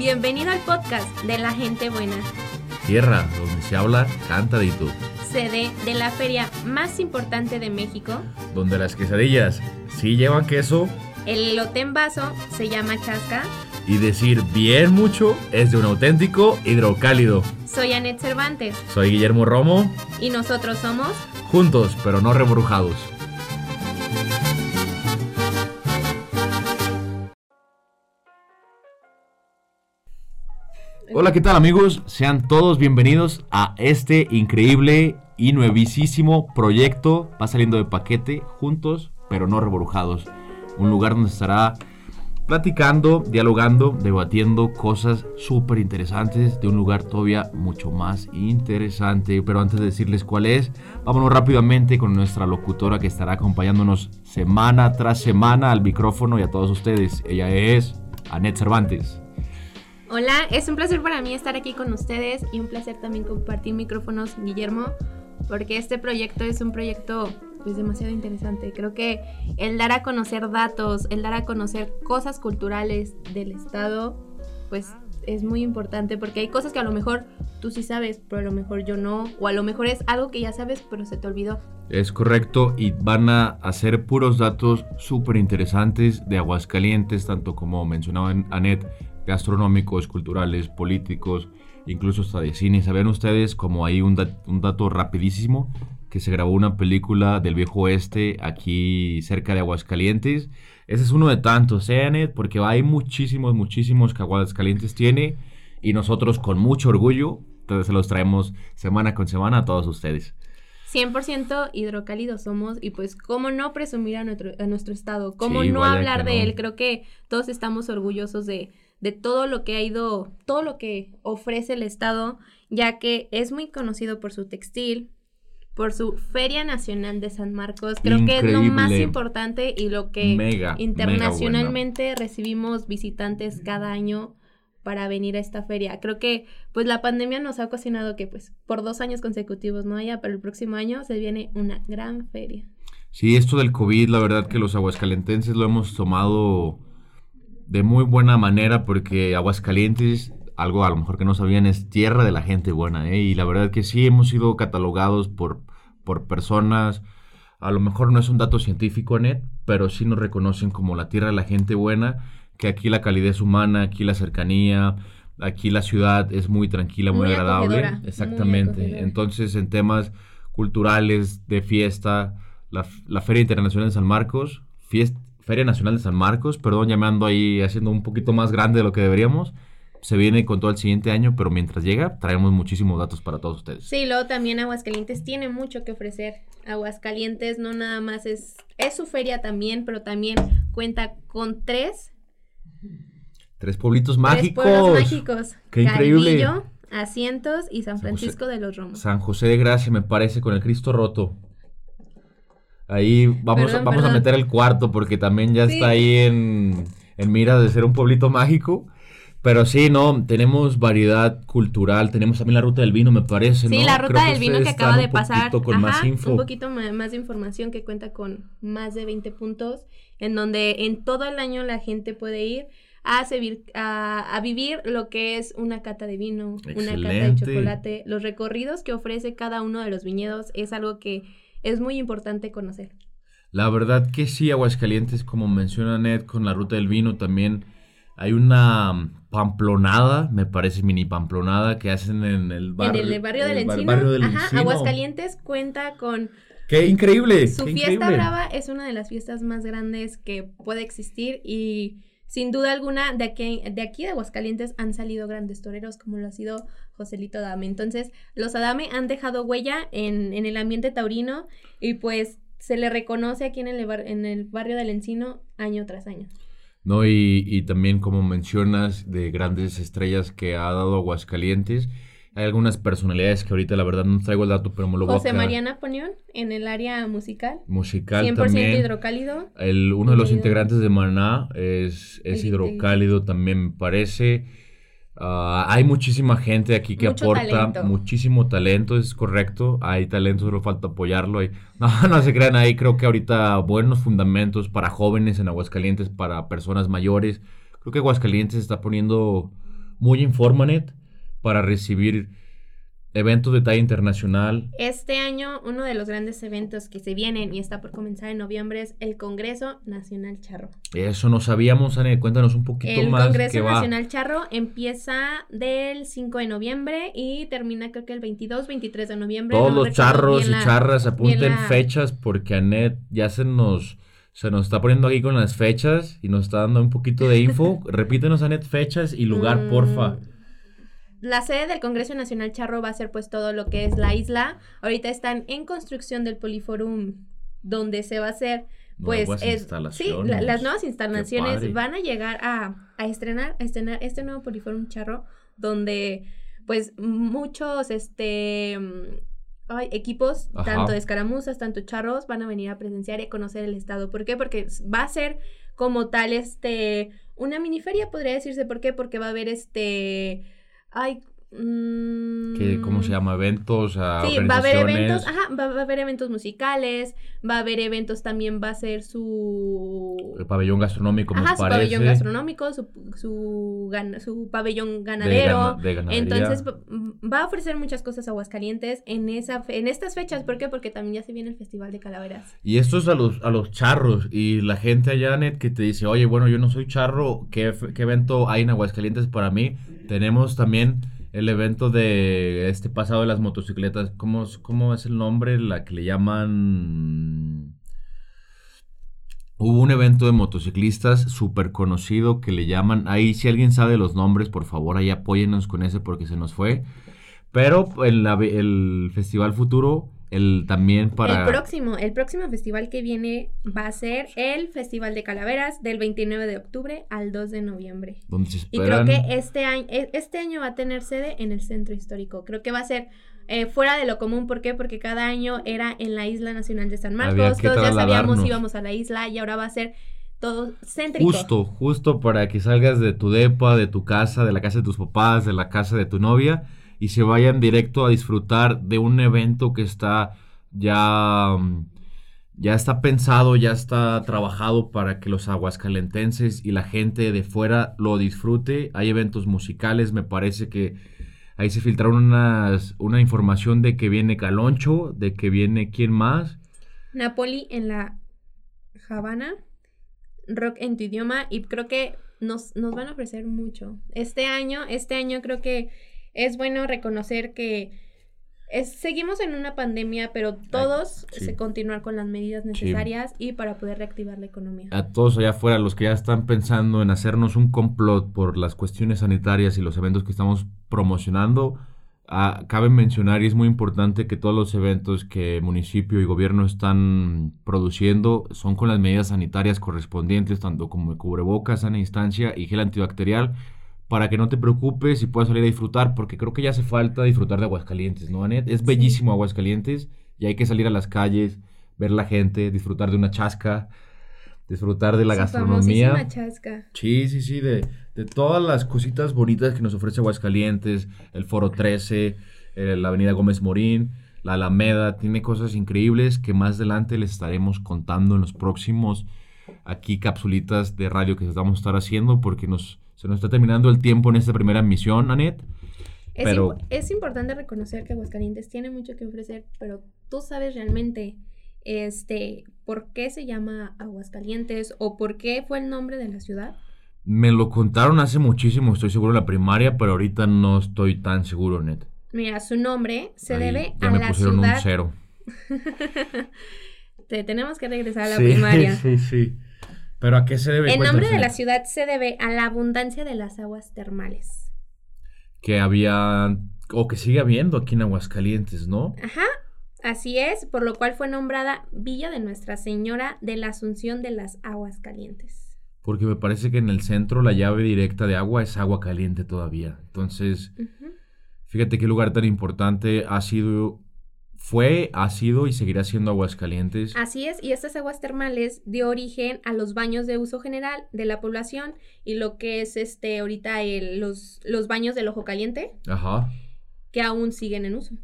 Bienvenido al podcast de la gente buena. Tierra, donde se habla cantadito. Sede de la feria más importante de México. Donde las quesadillas sí llevan queso. El elote en vaso se llama chasca. Y decir bien mucho es de un auténtico hidrocálido. Soy Anet Cervantes. Soy Guillermo Romo. Y nosotros somos... Juntos, pero no rebrujados. Hola, ¿qué tal amigos? Sean todos bienvenidos a este increíble y nuevísimo proyecto. Va saliendo de paquete, juntos, pero no rebrujados. Un lugar donde estará platicando, dialogando, debatiendo cosas súper interesantes de un lugar todavía mucho más interesante. Pero antes de decirles cuál es, vámonos rápidamente con nuestra locutora que estará acompañándonos semana tras semana al micrófono y a todos ustedes. Ella es Anet Cervantes. Hola, es un placer para mí estar aquí con ustedes y un placer también compartir micrófonos, Guillermo, porque este proyecto es un proyecto pues demasiado interesante. Creo que el dar a conocer datos, el dar a conocer cosas culturales del estado, pues es muy importante porque hay cosas que a lo mejor tú sí sabes, pero a lo mejor yo no, o a lo mejor es algo que ya sabes, pero se te olvidó. Es correcto y van a hacer puros datos súper interesantes de Aguascalientes, tanto como mencionaba Anet, gastronómicos, culturales, políticos, incluso hasta de cine. ¿Saben ustedes como hay un, un dato rapidísimo? Que se grabó una película del viejo oeste aquí cerca de Aguascalientes. Ese es uno de tantos, ¿eh, Porque hay muchísimos, muchísimos que Aguascalientes tiene y nosotros con mucho orgullo entonces se los traemos semana con semana a todos ustedes. 100% hidrocálidos somos y pues cómo no presumir a nuestro, a nuestro estado, cómo no hablar de él. Creo que todos estamos orgullosos de, de todo lo que ha ido, todo lo que ofrece el Estado, ya que es muy conocido por su textil, por su Feria Nacional de San Marcos. Creo que es lo más importante y lo que internacionalmente recibimos visitantes cada año para venir a esta feria. Creo que pues la pandemia nos ha ocasionado que pues por dos años consecutivos no haya, pero el próximo año se viene una gran feria. Sí, esto del COVID, la verdad que los aguascalentenses lo hemos tomado de muy buena manera porque Aguascalientes, algo a lo mejor que no sabían, es tierra de la gente buena, ¿eh? Y la verdad que sí hemos sido catalogados por, por personas, a lo mejor no es un dato científico, Net, pero sí nos reconocen como la tierra de la gente buena, que aquí la calidez humana, aquí la cercanía, aquí la ciudad es muy tranquila, muy, agradable. Exactamente. Entonces, en temas culturales, de fiesta, la, la Feria Internacional de San Marcos, fiesta Feria Nacional de San Marcos, perdón, llamando ahí, haciendo un poquito más grande de lo que deberíamos. Se viene con todo el siguiente año, pero mientras llega, traemos muchísimos datos para todos ustedes. Sí, luego también Aguascalientes tiene mucho que ofrecer. Aguascalientes no nada más es, es su feria también, pero también cuenta con tres. Tres pueblitos mágicos. Tres pueblos mágicos. Qué increíble. Asientos y San Francisco de los Romos. San José de Gracia, me parece, con el Cristo roto. Ahí vamos, vamos a meter el cuarto porque también ya está ahí en, en mira de ser un pueblito mágico. Pero sí, no, tenemos variedad cultural, tenemos también la ruta del vino, me parece, sí, la ruta del vino que acaba de pasar, con más info. un poquito más, de información que cuenta con más de 20 puntos, en donde en todo el año la gente puede ir a, a, a vivir lo que es una cata de vino, una cata de chocolate, los recorridos que ofrece cada uno de los viñedos es algo que es muy importante conocer. La verdad que sí, Aguascalientes, como menciona Ned, con la ruta del vino también hay una pamplonada, me parece mini pamplonada, que hacen en el, barrio, en el barrio del Encino. Ajá, Aguascalientes cuenta con... ¡Qué increíble! Su fiesta brava es una de las fiestas más grandes que puede existir y sin duda alguna, de aquí, de aquí de Aguascalientes han salido grandes toreros, como lo ha sido Joselito Adame. Entonces, los Adame han dejado huella en, el ambiente taurino y pues se le reconoce aquí en el, en el barrio del Encino año tras año. No, y también como mencionas de grandes estrellas que ha dado Aguascalientes hay algunas personalidades que ahorita la verdad no traigo el dato, pero me lo voy a José María Napoleón en el área musical. Musical 100% también. hidrocálido. El, uno de los integrantes de Maná es, es hidrocálido también me parece. Ah, hay muchísima gente aquí que aporta muchísimo talento, es correcto. Hay talento, solo falta apoyarlo. no, no se crean ahí, creo que ahorita buenos fundamentos para jóvenes en Aguascalientes, para personas mayores. Creo que Aguascalientes está poniendo muy Informanet para recibir eventos de talla internacional. Este año uno de los grandes eventos que se vienen y está por comenzar en noviembre es el Congreso Nacional Charro. Eso no sabíamos, Anne, cuéntanos un poquito más. El Congreso Nacional Charro empieza del 5 de noviembre y termina creo que el 22, 23 de noviembre. Todos los charros y charras apunten fechas porque Anet ya se nos se nos está poniendo aquí con las fechas y nos está dando un poquito de info. Repítenos, Anet, fechas y lugar, porfa. Mm, la sede del Congreso Nacional Charro va a ser pues todo lo que es la isla. Ahorita están en construcción del Poliforum, donde se va a hacer pues es, sí, las nuevas instalaciones van a llegar a, a, estrenar, a estrenar este nuevo Poliforum Charro, donde pues muchos este equipos, tanto de escaramuzas, tanto charros, van a venir a presenciar y a conocer el estado. ¿Por qué? Porque va a ser como tal este una miniferia, podría decirse. ¿Por qué? Porque va a haber este Ay, ¿Qué, ¿Cómo se mm, llama? ¿Eventos? sí, va a haber eventos, ajá, va, a haber eventos musicales, va a haber eventos también, va a ser su... El pabellón gastronómico, ajá, su pabellón gastronómico, su, su, su pabellón ganadero. Entonces, va a ofrecer muchas cosas a Aguascalientes en, esa, en estas fechas. ¿Por qué? Porque también ya se viene el Festival de Calaveras. Y esto es a los, a los charros y la gente allá, Net, que te dice, oye, bueno, yo no soy charro, ¿qué, qué evento hay en Aguascalientes para mí? Tenemos también el evento de este pasado de las motocicletas, ¿cómo, cómo es el nombre? La que le llaman... Hubo un evento de motociclistas súper conocido que le llaman, ahí si alguien sabe los nombres, por favor, ahí apóyennos con ese porque se nos fue. Pero en el Festival Futuro el también para... El próximo, el próximo festival que viene va a ser el Festival de Calaveras del 29 de octubre al 2 de noviembre. Y creo que este año, e, este año va a tener sede en el Centro Histórico. Creo que va a ser eh, fuera de lo común. ¿Por qué? Porque cada año era en la Isla Nacional de San Marcos. Todos ya sabíamos íbamos a la isla y ahora va a ser todo céntrico. Justo, justo para que salgas de tu depa, de tu casa, de la casa de tus papás, de la casa de tu novia y se vayan directo a disfrutar de un evento que está ya, mm, ya está pensado, ya está trabajado para que los aguascalentenses y la gente de fuera lo disfrute. Hay eventos musicales, me parece que ahí se filtraron unas, una información de que viene Caloncho, de que viene quién más. Napoli en la Habana, rock en tu idioma y creo que nos, nos van a ofrecer mucho. Este año, este año creo que es bueno reconocer que seguimos en una pandemia, pero todos se continuar con las medidas necesarias y para poder reactivar la economía. A todos allá afuera, los que ya están pensando en hacernos un complot por las cuestiones sanitarias y los eventos que estamos promocionando, ah, cabe mencionar y es muy importante que todos los eventos que municipio y gobierno están produciendo son con las medidas sanitarias correspondientes, tanto como cubrebocas, sana instancia y gel antibacterial para que no te preocupes y puedas salir a disfrutar, porque creo que ya hace falta disfrutar de Aguascalientes, ¿no, Anet? Es bellísimo Aguascalientes y hay que salir a las calles, ver la gente, disfrutar de una chasca, disfrutar de la gastronomía. chasca. Sí, sí, sí, de, de, todas las cositas bonitas que nos ofrece Aguascalientes, el Foro 13, eh, la Avenida Gómez Morín, la Alameda, tiene cosas increíbles que más adelante les estaremos contando en los próximos aquí capsulitas de radio que vamos a estar haciendo porque nos se nos está terminando el tiempo en esta primera misión, Anet. Es, pero... es importante reconocer que Aguascalientes tiene mucho que ofrecer, pero tú sabes realmente este, por qué se llama Aguascalientes o por qué fue el nombre de la ciudad. Me lo contaron hace muchísimo, estoy seguro, en la primaria, pero ahorita no estoy tan seguro, Net. Mira, su nombre se debe a la ciudad. Un cero. Te tenemos que regresar a la primaria. Sí, sí. ¿Pero a qué se debe? El nombre de la ciudad se debe a la abundancia de las aguas termales. Que había, o que sigue habiendo aquí en Aguascalientes, ¿no? Ajá, así es, por lo cual fue nombrada Villa de Nuestra Señora de la Asunción de las Aguas Calientes. Porque me parece que en el centro la llave directa de agua es agua caliente todavía. Entonces, fíjate qué lugar tan importante ha sido fue, ha sido y seguirá siendo Aguascalientes. Así es, y estas aguas termales dio origen a los baños de uso general de la población y lo que es este ahorita el, los, los baños del ojo caliente. Ajá. Que aún siguen en uso.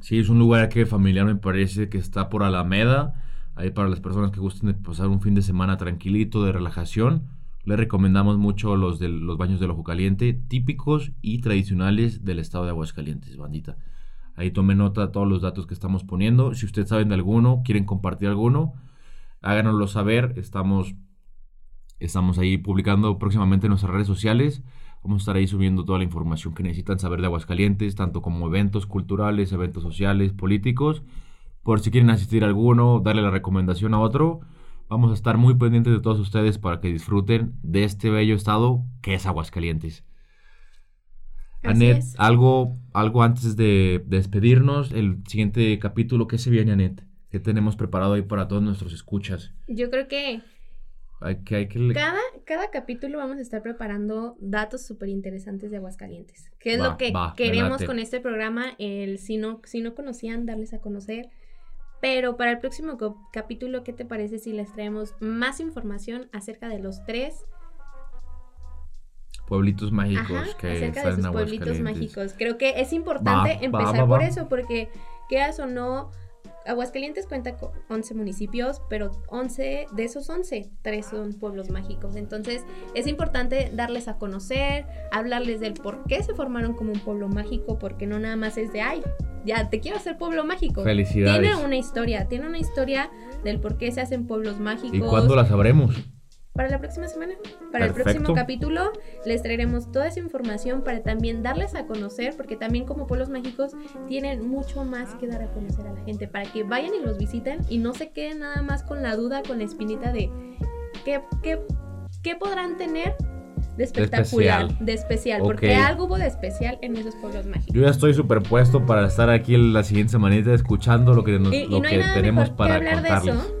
Sí, es un lugar que familiar me parece que está por Alameda. Ahí para las personas que gusten de pasar un fin de semana tranquilito, de relajación. Les recomendamos mucho los, de, los baños del ojo caliente, típicos y tradicionales del estado de Aguascalientes, bandita. Ahí tome nota de todos los datos que estamos poniendo. Si ustedes saben de alguno, quieren compartir alguno, háganoslo saber. Estamos, estamos ahí publicando próximamente en nuestras redes sociales. Vamos a estar ahí subiendo toda la información que necesitan saber de Aguascalientes, tanto como eventos culturales, eventos sociales, políticos. Por si quieren asistir a alguno, darle la recomendación a otro. Vamos a estar muy pendientes de todos ustedes para que disfruten de este bello estado que es Aguascalientes. Anet, algo, algo antes de, despedirnos, el siguiente capítulo, ¿qué se viene, Anet? ¿Qué tenemos preparado ahí para todos nuestros escuchas? Yo creo que, hay que, hay que... Cada, cada capítulo vamos a estar preparando datos súper interesantes de Aguascalientes. ¿Qué es lo que queremos con este programa? El, si, no, si no conocían, darles a conocer. Pero para el próximo capítulo, ¿qué te parece si les traemos más información acerca de los tres pueblitos mágicos que acerca de esos pueblitos mágicos. Creo que es importante empezar por eso, porque quedas o no, Aguascalientes cuenta con 11 municipios, pero 11 de esos 11, 3 son pueblos mágicos. Entonces es importante darles a conocer, hablarles del por qué se formaron como un pueblo mágico, porque no nada más es de, ay, ya te quiero hacer pueblo mágico. Felicidades. Tiene una historia, tiene una historia del por qué se hacen pueblos mágicos. ¿Y cuándo la sabremos? Para la próxima semana. Para el próximo capítulo les traeremos toda esa información para también darles a conocer, porque también como pueblos mágicos tienen mucho más que dar a conocer a la gente, para que vayan y los visiten y no se queden nada más con la duda, con la espinita de qué, qué, qué podrán tener de espectacular, de especial, porque algo hubo de especial en esos pueblos mágicos. Yo ya estoy superpuesto para estar aquí la siguiente semanita escuchando lo que, nos, lo que tenemos para hablar contarles. De eso,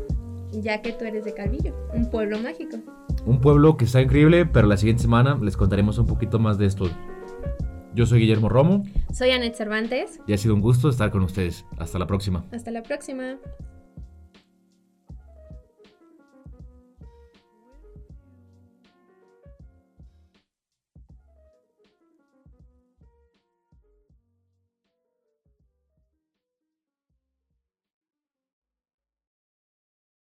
ya que tú eres de Calvillo, un pueblo mágico. Un pueblo que está increíble, pero la siguiente semana les contaremos un poquito más de esto. Yo soy Guillermo Romo. Soy Anet Cervantes. Y ha sido un gusto estar con ustedes. Hasta la próxima. Hasta la próxima.